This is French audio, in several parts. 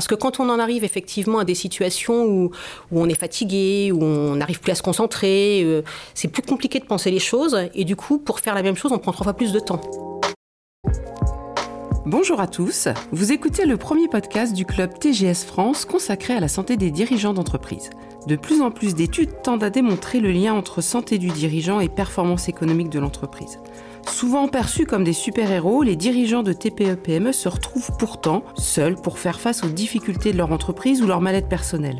Parce que quand on en arrive effectivement à des situations où, on est fatigué, où on n'arrive plus à se concentrer, euh, c'est plus compliqué de penser les choses. Et du coup, pour faire la même chose, on prend trois fois plus de temps. Bonjour à tous, vous écoutez le premier podcast du club TGS France consacré à la santé des dirigeants d'entreprise. De plus en plus d'études tendent à démontrer le lien entre santé du dirigeant et performance économique de l'entreprise. Souvent perçus comme des super-héros, les dirigeants de TPE-PME se retrouvent pourtant seuls pour faire face aux difficultés de leur entreprise ou leur mal-être personnel.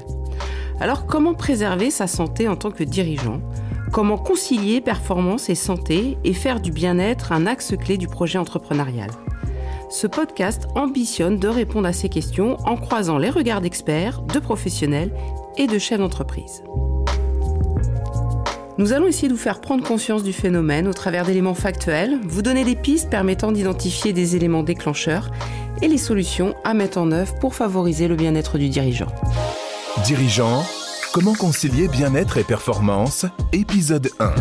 Alors comment préserver sa santé en tant que dirigeant? Comment concilier performance et santé et faire du bien-être un axe clé du projet entrepreneurial? Ce podcast ambitionne de répondre à ces questions en croisant les regards d'experts, de professionnels et de chefs d'entreprise. Nous allons essayer de vous faire prendre conscience du phénomène au travers d'éléments factuels, vous donner des pistes permettant d'identifier des éléments déclencheurs et les solutions à mettre en œuvre pour favoriser le bien-être du dirigeant. Dirigeant, comment concilier bien-être et performance? Épisode 1.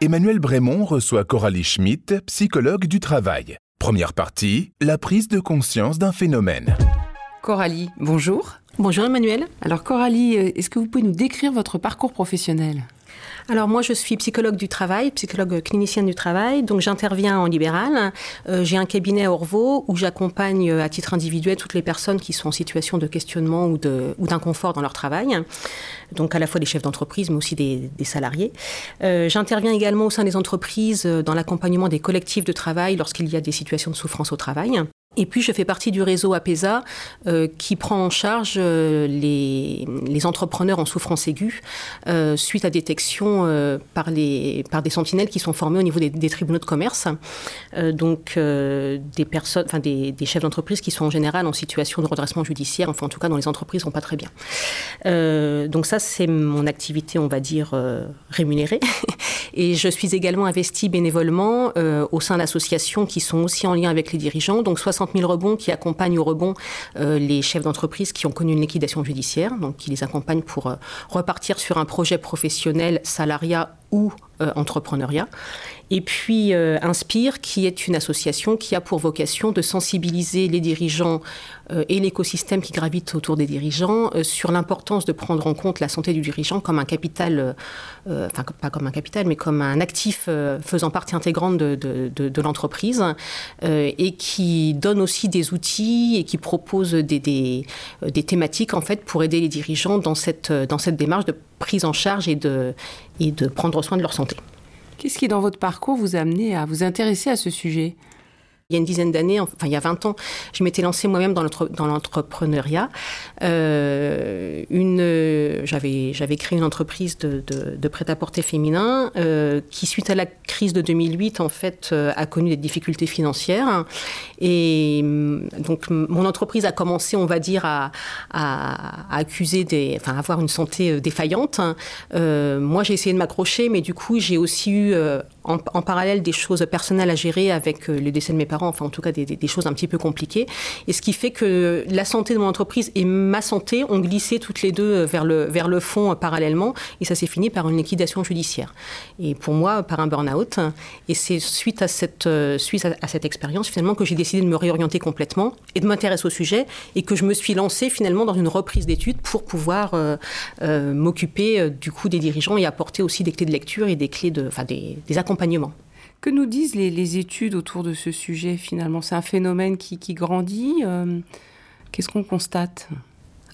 Emmanuel Brémond reçoit Coralie Schmitt, psychologue du travail. Première partie, la prise de conscience d'un phénomène. Coralie, bonjour. Bonjour Emmanuel. Alors Coralie, euh, est-ce que vous pouvez nous décrire votre parcours professionnel? Alors moi, je suis psychologue du travail, psychologue clinicienne du travail, donc j'interviens en libéral. Euh, j'ai un cabinet à Orvaux où j'accompagne euh, à titre individuel toutes les personnes qui sont en situation de questionnement ou d'inconfort dans leur travail, donc à la fois des chefs d'entreprise mais aussi des, salariés. Euh, j'interviens également au sein des entreprises dans l'accompagnement des collectifs de travail lorsqu'il y a des situations de souffrance au travail. Et puis, je fais partie du réseau APESA euh, qui prend en charge euh, les, entrepreneurs en souffrance aiguë euh, suite à détection par, les, par des sentinelles qui sont formés au niveau des, tribunaux de commerce. Donc, des personnes, des, chefs d'entreprise qui sont en général en situation de redressement judiciaire, enfin en tout cas dans les entreprises vont pas très bien. donc ça, c'est mon activité, on va dire, rémunérée. Et je suis également investie bénévolement au sein d'associations qui sont aussi en lien avec les dirigeants. Donc 60 000 rebonds qui accompagnent au rebond euh, les chefs d'entreprise qui ont connu une liquidation judiciaire, donc qui les accompagnent pour euh, repartir sur un projet professionnel, salariat ou euh, entrepreneuriat. Et puis euh, Inspire, qui est une association qui a pour vocation de sensibiliser les dirigeants euh, et l'écosystème qui gravite autour des dirigeants sur l'importance de prendre en compte la santé du dirigeant comme un capital, enfin pas comme un capital, mais comme un actif faisant partie intégrante de, l'entreprise et qui donne aussi des outils et qui propose des, thématiques en fait pour aider les dirigeants dans cette, dans cette démarche de prise en charge et de, et de prendre soin de leur santé. Qu'est-ce qui, dans votre parcours, vous a amené à vous intéresser à ce sujet? Il y a une dizaine d'années, enfin il y a 20 ans, je m'étais lancée moi-même dans l'entrepreneuriat. Euh, j'avais, créé une entreprise de, prêt-à-porter féminin euh, qui, suite à la crise de 2008, en fait, euh, a connu des difficultés financières. Et mm, donc mon entreprise a commencé, on va dire, à, avoir une santé défaillante. Moi, j'ai essayé de m'accrocher, mais du coup, j'ai aussi eu en, parallèle des choses personnelles à gérer avec le décès de mes parents, enfin en tout cas des, choses un petit peu compliquées. Et ce qui fait que la santé de mon entreprise et ma santé ont glissé toutes les deux vers le, vers le fond euh, parallèlement. Et ça s'est fini par une liquidation judiciaire. Et pour moi, par un burn-out. Et c'est suite à cette, euh, à, cette expérience finalement que j'ai décidé de me réorienter complètement et de m'intéresser au sujet et que je me suis lancée finalement dans une reprise d'études pour pouvoir euh, euh, m'occuper euh, du coup des dirigeants et apporter aussi des clés de lecture et des clés de, enfin des accompagnements. Que nous disent les, études autour de ce sujet finalement? C'est un phénomène qui, qui grandit euh, Qu'est-ce qu'on constate?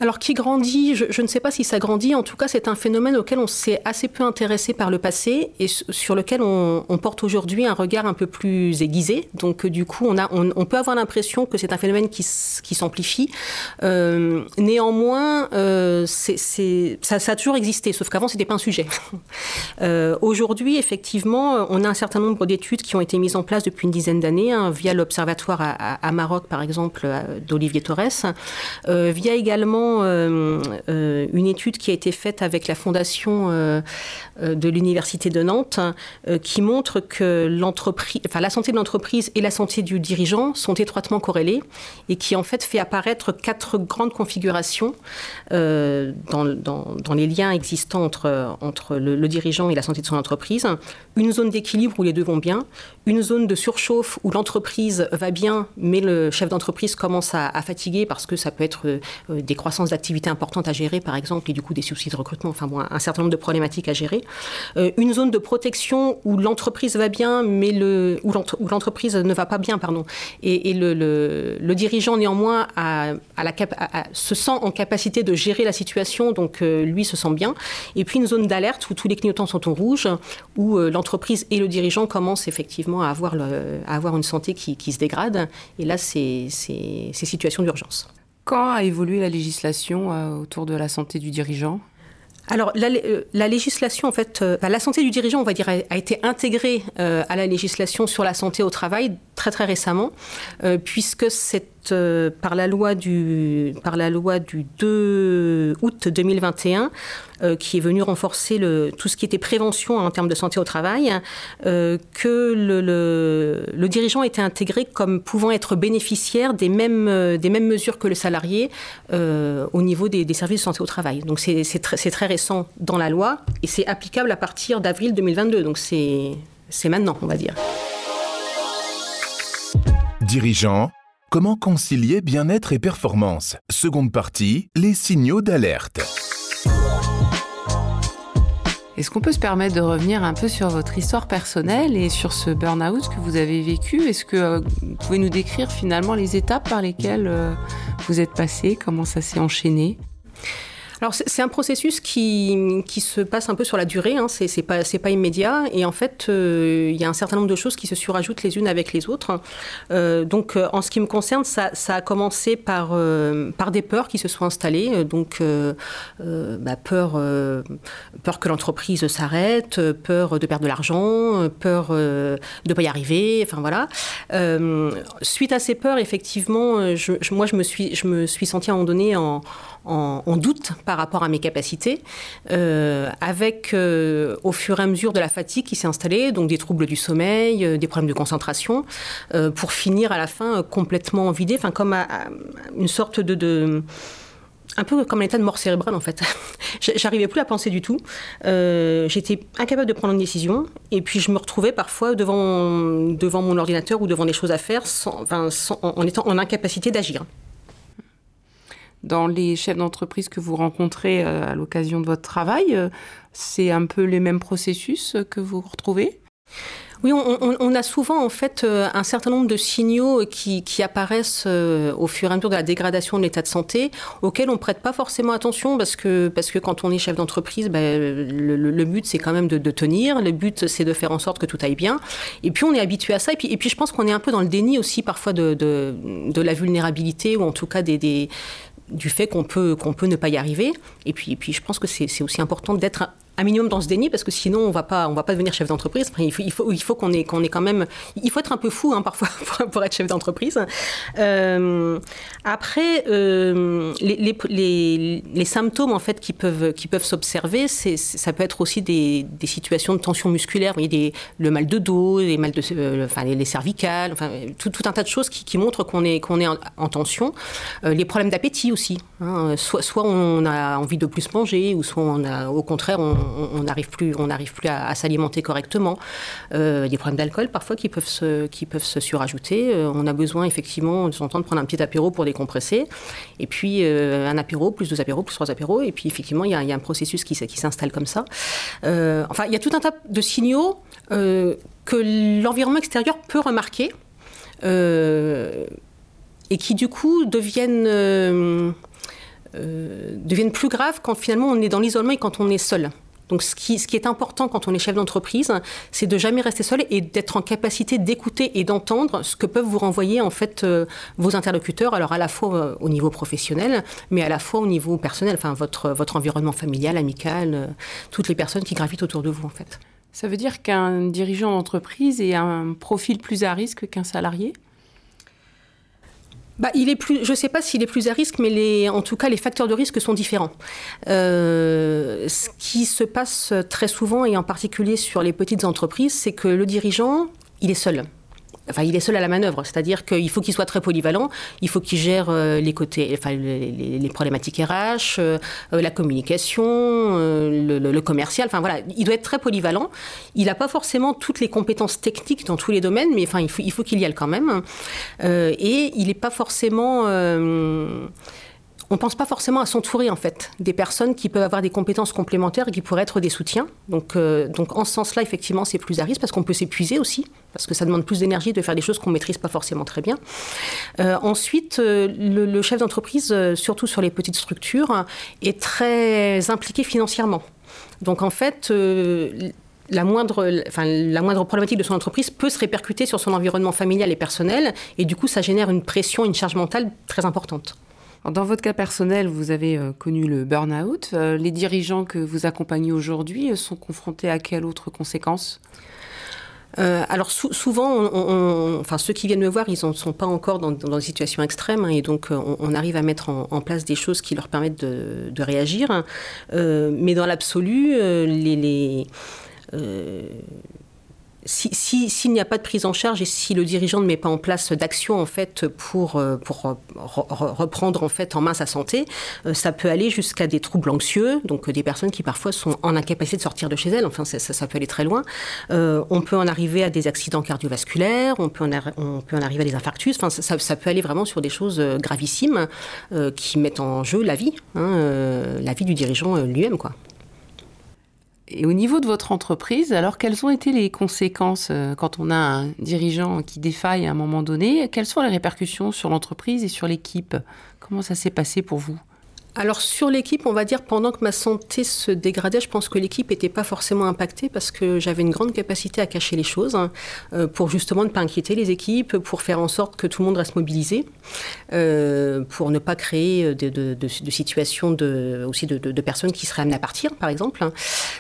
Alors qui grandit, je, ne sais pas si ça grandit, en tout cas c'est un phénomène auquel on s'est assez peu intéressé par le passé et sur lequel on, porte aujourd'hui un regard un peu plus aiguisé. Donc du coup on, a, on, peut avoir l'impression que c'est un phénomène qui, qui s'amplifie. Euh, néanmoins, euh, ça, a toujours existé, sauf qu'avant c'était pas un sujet. euh, aujourd'hui effectivement on a un certain nombre d'études qui ont été mises en place depuis une dizaine d'années hein, via l'observatoire à, à, Maroc par exemple d'Olivier Torres, via également notamment une étude qui a été faite avec la fondation de l'université de Nantes, qui montre que la santé de l'entreprise et la santé du dirigeant sont étroitement corrélées et qui en fait fait apparaître quatre grandes configurations dans, les liens existants entre, le dirigeant et la santé de son entreprise. Une zone d'équilibre où les deux vont bien, une zone de surchauffe où l'entreprise va bien, mais le chef d'entreprise commence à, fatiguer parce que ça peut être euh, des croissances d'activité importantes à gérer, par exemple, et du coup des soucis de recrutement, enfin bon, un certain nombre de problématiques à gérer. Euh, une zone de protection où l'entreprise va bien, mais le, où l'entreprise ne va pas bien, pardon, et, le, le, dirigeant néanmoins a, la se sent en capacité de gérer la situation, donc euh, lui se sent bien. Et puis une zone d'alerte où tous les clignotants sont en rouge, où l'entreprise et le dirigeant commencent effectivement à avoir, avoir une santé qui, se dégrade. Et là, c'est situation d'urgence. Quand a évolué la législation euh, autour de la santé du dirigeant? Alors, la, euh, législation, en fait, euh, la santé du dirigeant, on va dire, a, été intégrée à la législation sur la santé au travail très très récemment, puisque c'est par la loi du par la loi du 2 août 2021 euh, qui est venu renforcer le, tout ce qui était prévention en termes de santé au travail, euh, que le, le, dirigeant était intégré comme pouvant être bénéficiaire des mêmes, euh, des mêmes mesures que le salarié au niveau des, des, services de santé au travail. Donc c'est très, très récent dans la loi et c'est applicable à partir d'avril 2022. Donc c'est maintenant, on va dire. Dirigeant, comment concilier bien-être et performance? Seconde partie, les signaux d'alerte. Est-ce qu'on peut se permettre de revenir un peu sur votre histoire personnelle et sur ce burn-out que vous avez vécu? Est-ce que euh, vous pouvez nous décrire finalement les étapes par lesquelles euh, vous êtes passé? Comment ça s'est enchaîné? Alors c'est un processus qui, qui, se passe un peu sur la durée, hein. c'est pas, pas immédiat, et en fait euh, il y a un certain nombre de choses qui se surajoutent les unes avec les autres. Euh, donc euh, en ce qui me concerne, ça, ça a commencé par, par des peurs qui se sont installées, donc bah, peur, peur que l'entreprise s'arrête, peur de perdre de l'argent, peur de ne pas y arriver, enfin voilà. suite à ces peurs, effectivement, je, moi je me suis, je me suis sentie à un moment donné en en, doute par rapport à mes capacités, euh, avec euh, au fur et à mesure de la fatigue qui s'est installée, donc des troubles du sommeil, euh, des problèmes de concentration, pour finir à la fin complètement vidé, enfin comme une sorte de, un peu comme un état de mort cérébrale en fait. J'arrivais plus à penser du tout. J'étais incapable de prendre une décision. Et puis je me retrouvais parfois devant, devant mon ordinateur ou devant des choses à faire en étant en incapacité d'agir dans les chefs d'entreprise que vous rencontrez euh, à l'occasion de votre travail, euh, c'est un peu les mêmes processus que vous retrouvez? Oui, on, a souvent en fait euh, un certain nombre de signaux qui, apparaissent au fur et à mesure de la dégradation de l'état de santé, auxquels on prête pas forcément attention parce que parce que quand on est chef d'entreprise, ben, le, but c'est quand même de, tenir, le but c'est de faire en sorte que tout aille bien. Et puis on est habitué à ça. Et puis, et puis je pense qu'on est un peu dans le déni aussi parfois de, de, la vulnérabilité ou en tout cas des, des du fait qu'on peut, qu'on peut ne pas y arriver. Et puis, et puis je pense que c'est aussi important d'être un minimum dans ce déni parce que sinon on va pas on va pas devenir chef d'entreprise. il faut il faut, faut qu'on ait qu'on ait quand même il faut être un peu fou hein, parfois pour, être chef d'entreprise. Euh, après euh, les, les, les, symptômes en fait qui peuvent qui peuvent s'observer c'est ça peut être aussi des, des, situations de tension musculaire, vous des, le mal de dos, les mal de euh, les, cervicales, enfin tout, tout, un tas de choses qui, qui montrent qu'on est qu'on est en, tension. les problèmes d'appétit aussi. Hein. Soit soit on a envie de plus manger ou soit on a au contraire on, on n'arrive plus, on plus à, s'alimenter correctement. Euh, des problèmes d'alcool parfois qui peuvent se, qui peuvent se surajouter. Euh, on a besoin effectivement de temps prendre un petit apéro pour décompresser. Et puis euh, un apéro, plus deux apéros, plus trois apéros. Et puis effectivement, il y a, un processus qui, s'installe comme ça. enfin, il y a tout un tas de signaux que l'environnement extérieur peut remarquer. et qui du coup deviennent, deviennent plus graves quand finalement on est dans l'isolement et quand on est seul. Donc ce qui, est important quand on est chef d'entreprise, c'est de jamais rester seul et d'être en capacité d'écouter et d'entendre ce que peuvent vous renvoyer en fait euh, vos interlocuteurs, alors à la fois euh, au niveau professionnel, mais à la fois au niveau personnel, enfin votre, votre environnement familial, amical, euh, toutes les personnes qui gravitent autour de vous en fait. Ça veut dire qu'un dirigeant d'entreprise est un profil plus à risque qu'un salarié? Bah, il est plus, je ne sais pas s'il est plus à risque, mais en tout cas, les facteurs de risque sont différents. Euh, ce qui se passe très souvent, et en particulier sur les petites entreprises, c'est que le dirigeant, il est seul enfin, il est seul à la manœuvre, c'est-à-dire qu'il faut qu'il soit très polyvalent, il faut qu'il gère euh, les côtés, enfin, les, problématiques RH, euh, euh, la communication, le, commercial, enfin voilà, il doit être très polyvalent. Il n'a pas forcément toutes les compétences techniques dans tous les domaines, mais enfin, il faut qu'il y aille quand même. et il n'est pas forcément on ne pense pas forcément à s'entourer en fait des personnes qui peuvent avoir des compétences complémentaires et qui pourraient être des soutiens. Donc, euh, donc en ce sens-là, effectivement, c'est plus à risque parce qu'on peut s'épuiser aussi, parce que ça demande plus d'énergie de faire des choses qu'on maîtrise pas forcément très bien. Euh, ensuite, euh, le, chef d'entreprise, surtout sur les petites structures, est très impliqué financièrement. Donc en fait, la moindre problématique de son entreprise peut se répercuter sur son environnement familial et personnel, et du coup, ça génère une pression, une charge mentale très importante. Dans votre cas personnel, vous avez euh, connu le burn-out. Euh, les dirigeants que vous accompagnez aujourd'hui euh, sont confrontés à quelles autres conséquences? Alors souvent, enfin ceux qui viennent me voir, ils ne sont pas encore dans, dans des situations extrêmes, hein, et donc on, arrive à mettre en, place des choses qui leur permettent de, réagir. mais dans l'absolu, les s'il n'y a pas de prise en charge et si le dirigeant ne met pas en place d'action en fait pour, euh, pour reprendre en fait en main sa santé, euh, ça peut aller jusqu'à des troubles anxieux, donc euh, des personnes qui parfois sont en incapacité de sortir de chez elles. Enfin, ça, peut aller très loin. on peut en arriver à des accidents cardiovasculaires, on peut en, arriver à des infarctus. Enfin, ça, ça, peut aller vraiment sur des choses gravissimes qui mettent en jeu la vie, hein, la vie du dirigeant lui-même, quoi. Et au niveau de votre entreprise, alors quelles ont été les conséquences euh, quand on a un dirigeant qui défaille à un moment donné? Quelles sont les répercussions sur l'entreprise et sur l'équipe? Comment ça s'est passé pour vous? Alors sur l'équipe, on va dire pendant que ma santé se dégradait, je pense que l'équipe n'était pas forcément impactée parce que j'avais une grande capacité à cacher les choses hein, euh, pour justement ne pas inquiéter les équipes, pour faire en sorte que tout le monde reste mobilisé, euh, pour ne pas créer de, situations de, aussi de, personnes qui seraient amenées à partir, par exemple. Hein.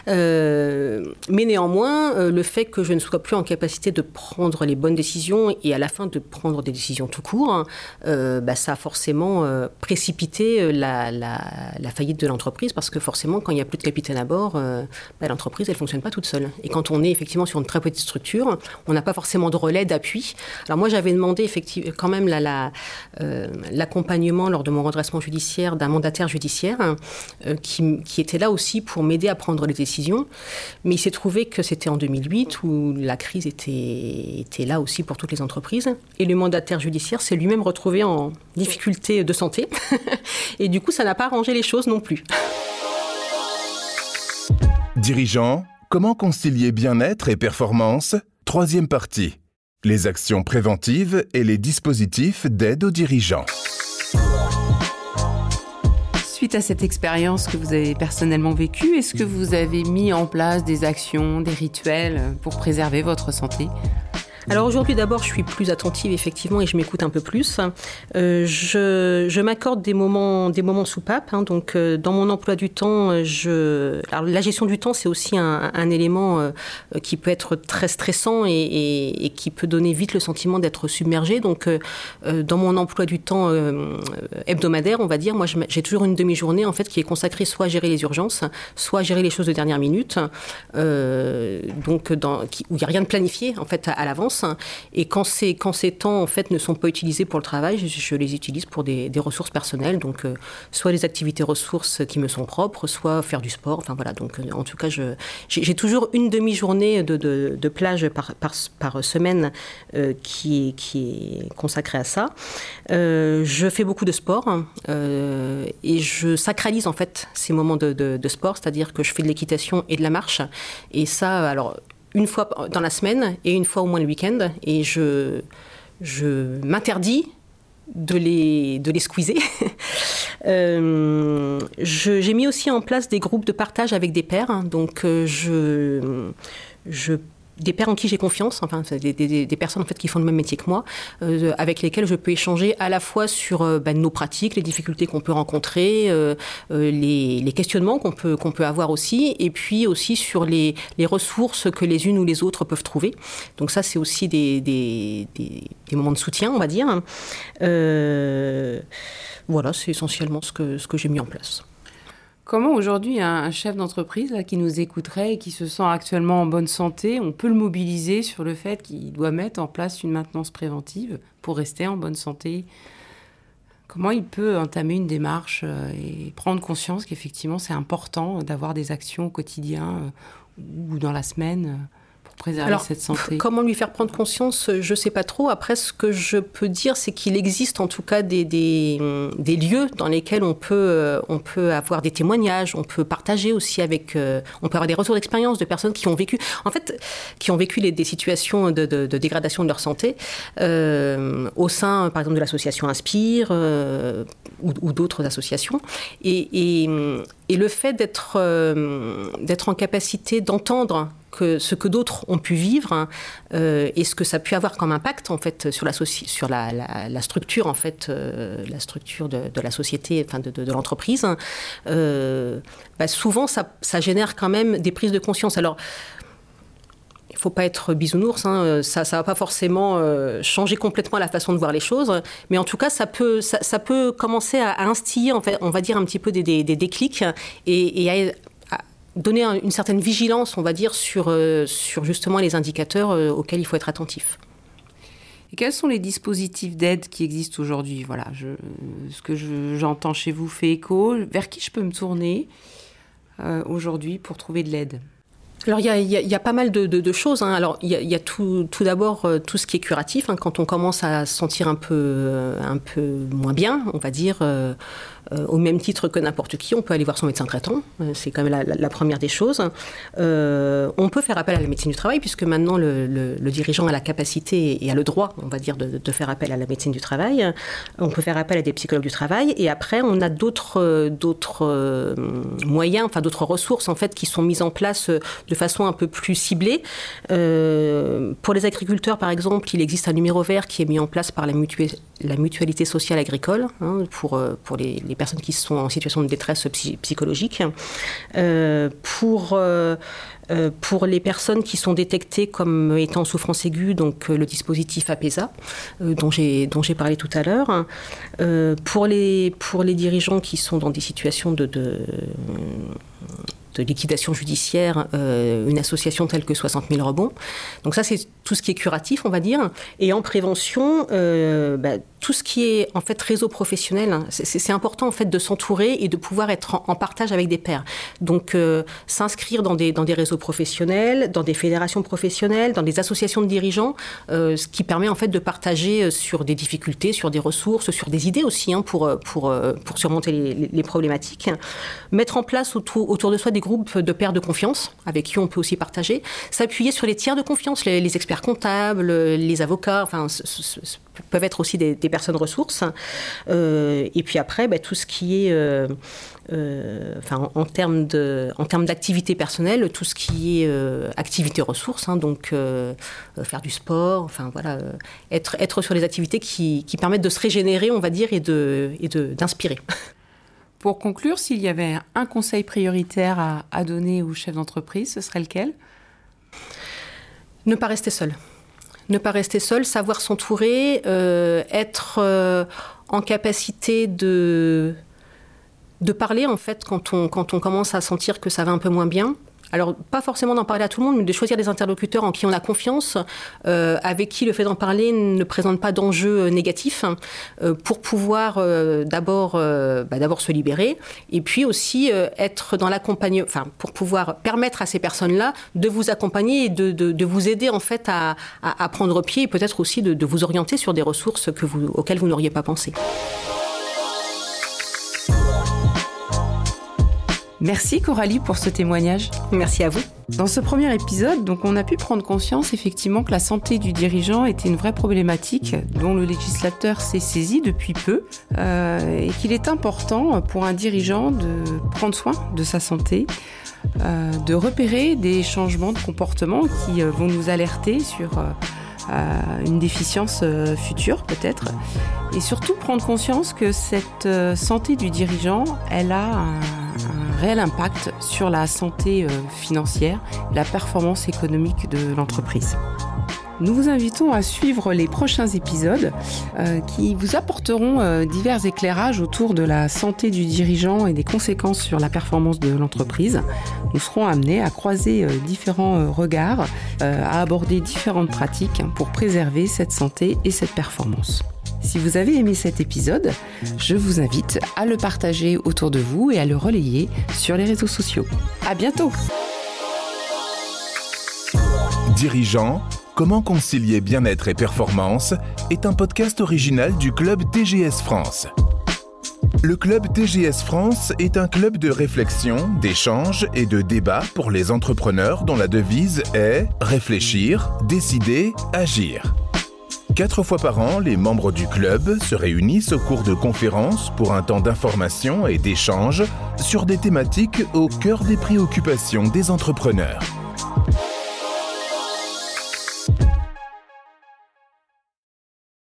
Euh, mais néanmoins, le fait que je ne sois plus en capacité de prendre les bonnes décisions et à la fin de prendre des décisions tout court, hein, bah, ça a forcément précipité la la, faillite de l'entreprise parce que forcément, quand il n'y a plus de capitaine à bord, euh, bah, l'entreprise, elle ne fonctionne pas toute seule. Et quand on est effectivement sur une très petite structure, on n'a pas forcément de relais, d'appui. Alors moi, j'avais demandé effectivement quand même euh, l'accompagnement lors de mon redressement judiciaire d'un mandataire judiciaire euh, qui, était là aussi pour m'aider à prendre les décisions. Mais il s'est trouvé que c'était en 2008 où la crise était, était là aussi pour toutes les entreprises. Et le mandataire judiciaire s'est lui-même retrouvé en difficulté de santé. et du coup, ça n'a pas arrangé les choses non plus. Dirigeant, comment concilier bien-être et performance? Troisième partie. Les actions préventives et les dispositifs d'aide aux dirigeants. Suite à cette expérience que vous avez personnellement vécue, est-ce que vous avez mis en place des actions, des rituels pour préserver votre santé? Alors aujourd'hui, d'abord, je suis plus attentive effectivement et je m'écoute un peu plus. Euh, je, m'accorde des moments, des moments soupapes. Hein, donc, euh, dans mon emploi du temps, alors, la gestion du temps, c'est aussi un, élément euh, qui peut être très stressant et, qui peut donner vite le sentiment d'être submergé. Donc, dans mon emploi du temps hebdomadaire, on va dire, moi, j'ai toujours une demi-journée en fait qui est consacrée soit à gérer les urgences, soit à gérer les choses de dernière minute. donc, où il n'y a rien de planifié en fait à l'avance. Et quand ces, temps en fait ne sont pas utilisés pour le travail, je, les utilise pour des, ressources personnelles. Donc, euh, soit les activités ressources qui me sont propres, soit faire du sport. Enfin voilà. Donc, euh, en tout cas, j'ai toujours une demi-journée de, plage par, semaine euh, qui, est consacrée à ça. je fais beaucoup de sport et je sacralise en fait ces moments de, de sport, c'est-à-dire que je fais de l'équitation et de la marche. Et ça, alors une fois dans la semaine et une fois au moins le week-end. Et je, je m'interdis de les, de les squeezer. Euh, j'ai mis aussi en place des groupes de partage avec des pairs. Donc, euh, je, je des pairs en qui j'ai confiance, enfin des, des, personnes en fait qui font le même métier que moi, euh, avec lesquelles je peux échanger à la fois sur euh, ben, nos pratiques, les difficultés qu'on peut rencontrer, euh, les, les, questionnements qu'on peut qu'on peut avoir aussi, et puis aussi sur les, les, ressources que les unes ou les autres peuvent trouver. Donc ça c'est aussi des, des, moments de soutien, on va dire. voilà, c'est essentiellement ce que ce que j'ai mis en place. Comment aujourd'hui un chef d'entreprise qui nous écouterait et qui se sent actuellement en bonne santé, on peut le mobiliser sur le fait qu'il doit mettre en place une maintenance préventive pour rester en bonne santé? Comment il peut entamer une démarche euh, et prendre conscience qu'effectivement c'est important d'avoir des actions au quotidien euh, ou dans la semaine euh, préserver Alors, cette santé Comment lui faire prendre conscience Je ne sais pas trop. Après, ce que je peux dire, c'est qu'il existe en tout cas des, des, des, lieux dans lesquels on peut, euh, on peut avoir des témoignages, on peut partager aussi avec, euh, on peut avoir des retours d'expérience de personnes qui ont vécu, en fait, qui ont vécu des situations de, de, dégradation de leur santé euh, au sein, par exemple, de l'association Inspire ou, ou d'autres associations. Et, et, et, le fait d'être d'être en capacité d'entendre que ce que d'autres ont pu vivre hein, euh, et ce que ça a pu avoir comme impact en fait sur la, sur la, structure en fait euh, la structure de, la société enfin de, l'entreprise hein, euh, bah souvent ça, génère quand même des prises de conscience. Alors il faut pas être bisounours, hein, ça ne va pas forcément changer complètement la façon de voir les choses, mais en tout cas, ça peut, ça, peut commencer à, instiller, en fait, on va dire, un petit peu des, des, des déclics et, et à, donner une certaine vigilance, on va dire, sur, euh, sur justement les indicateurs euh, auxquels il faut être attentif. Et quels sont les dispositifs d'aide qui existent aujourd'hui? Voilà, je, ce que j'entends chez vous fait écho. Vers qui je peux me tourner euh, aujourd'hui pour trouver de l'aide? Alors il y, a, il y, a, pas mal de, de, de choses. Hein. Alors il y a, il y a tout, tout d'abord tout ce qui est curatif. Hein. Quand on commence à se sentir un peu, un peu moins bien, on va dire, euh, euh, au même titre que n'importe qui, on peut aller voir son médecin traitant. Euh, c'est quand même la, première des choses. Euh, on peut faire appel à la médecine du travail, puisque maintenant le, dirigeant a la capacité et a le droit, on va dire, de, faire appel à la médecine du travail. On peut faire appel à des psychologues du travail. Et après, on a d'autres, d'autres moyens, enfin d'autres ressources en fait, qui sont mises en place de façon un peu plus ciblée. Pour les agriculteurs, par exemple, il existe un numéro vert qui est mis en place par la, mutu la mutualité sociale agricole hein, pour, pour les, les personnes qui sont en situation de détresse psy psychologique. Euh, pour, euh, euh, pour les personnes qui sont détectées comme étant en souffrance aiguë, donc le dispositif APESA, dont j'ai parlé tout à l'heure. Pour, les, pour les dirigeants qui sont dans des situations de de liquidation judiciaire euh, une association telle que 60 000 rebonds. Donc ça, c'est tout ce qui est curatif, on va dire. Et en prévention, euh, bah, tout ce qui est en fait réseau professionnel, hein, c'est important en fait de s'entourer et de pouvoir être en, partage avec des pairs. Donc euh, s'inscrire dans des, dans des réseaux professionnels, dans des fédérations professionnelles, dans des associations de dirigeants, ce qui permet en fait de partager sur des difficultés, sur des ressources, sur des idées aussi hein, pour, pour, pour surmonter les, les, problématiques. Mettre en place autour, autour de soi des groupes de pairs de confiance avec qui on peut aussi partager. S'appuyer sur les tiers de confiance, les, experts comptables, les avocats, enfin, peuvent être aussi des, des personnes ressources. Euh, et puis après, bah, tout ce qui est, euh, euh, en, termes de, en termes d'activité personnelle, tout ce qui est activité ressources, hein, donc faire du sport, enfin voilà, être, être sur les activités qui, qui permettent de se régénérer, on va dire, et de, et de, d'inspirer. Pour conclure, s'il y avait un conseil prioritaire à, donner aux chefs d'entreprise, ce serait lequel? Ne pas rester seul. Ne pas rester seul, savoir s'entourer, euh, être euh, en capacité de, parler en fait quand on commence à sentir que ça va un peu moins bien, alors pas forcément d'en parler à tout le monde, mais de choisir des interlocuteurs en qui on a confiance, euh, avec qui le fait d'en parler ne présente pas d'enjeux euh, négatifs, euh, pour pouvoir euh, d'abord euh, bah, d'abord se libérer, et puis aussi être dans l'accompagnement, enfin pour pouvoir permettre à ces personnes-là de vous accompagner et de, de, de, vous aider en fait à, à, à prendre pied, et peut-être aussi de, de vous orienter sur des ressources que vous, auxquelles vous n'auriez pas pensé. Merci Coralie pour ce témoignage. Merci à vous. Dans ce premier épisode, donc, on a pu prendre conscience effectivement que la santé du dirigeant était une vraie problématique dont le législateur s'est saisi depuis peu euh, et qu'il est important pour un dirigeant de prendre soin de sa santé, euh, de repérer des changements de comportement qui euh, vont nous alerter sur une déficience future peut-être et surtout prendre conscience que cette santé du dirigeant, elle a un réel impact sur la santé euh, financière, la performance économique de l'entreprise. Nous vous invitons à suivre les prochains épisodes euh, qui vous apporteront euh, divers éclairages autour de la santé du dirigeant et des conséquences sur la performance de l'entreprise. Nous serons amenés à croiser différents regards, à aborder différentes pratiques pour préserver cette santé et cette performance. Si vous avez aimé cet épisode, je vous invite à le partager autour de vous et à le relayer sur les réseaux sociaux. À bientôt! Dirigeant, comment concilier bien-être et performance est un podcast original du club TGS France. Le club TGS France est un club de réflexion, d'échange et de débat pour les entrepreneurs dont la devise est réfléchir, décider, agir. Quatre fois par an, les membres du club se réunissent au cours de conférences pour un temps d'information et d'échange sur des thématiques au cœur des préoccupations des entrepreneurs.